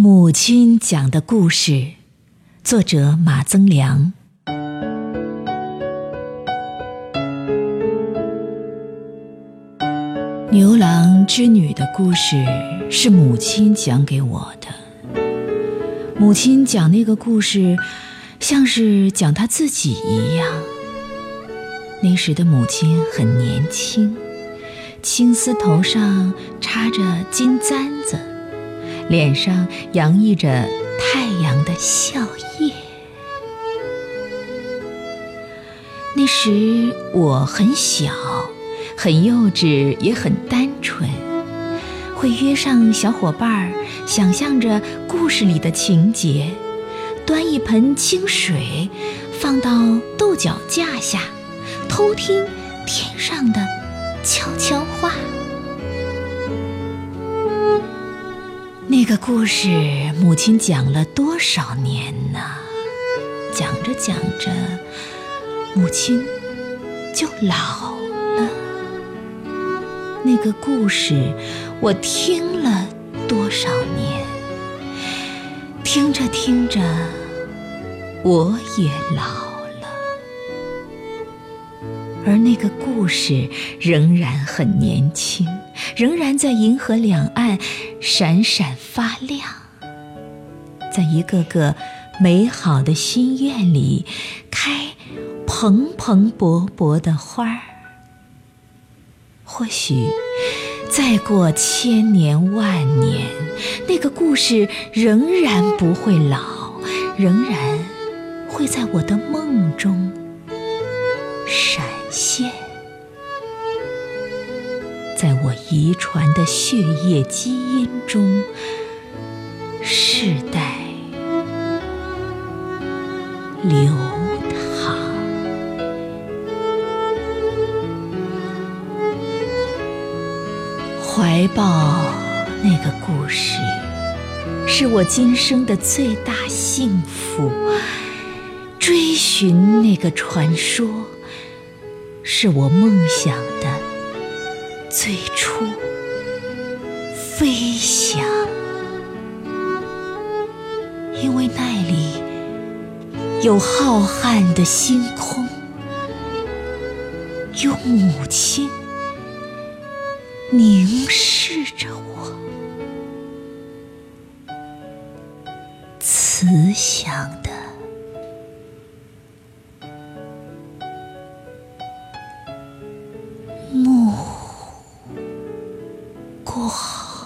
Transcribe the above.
母亲讲的故事，作者马增良。牛郎织女的故事是母亲讲给我的。母亲讲那个故事，像是讲她自己一样。那时的母亲很年轻，青丝头上插着金簪子。脸上洋溢着太阳的笑靥。那时我很小，很幼稚，也很单纯，会约上小伙伴儿，想象着故事里的情节，端一盆清水，放到豆角架下，偷听天上的悄悄话。个故事，母亲讲了多少年呢？讲着讲着，母亲就老了。那个故事，我听了多少年？听着听着，我也老了。而那个故事仍然很年轻。仍然在银河两岸闪闪发亮，在一个个美好的心愿里开蓬蓬勃勃的花儿。或许再过千年万年，那个故事仍然不会老，仍然会在我的梦中闪现。在我遗传的血液基因中，世代流淌。怀抱那个故事，是我今生的最大幸福；追寻那个传说，是我梦想的。最初飞翔。因为那里有浩瀚的星空用母亲凝视着我慈祥的目お。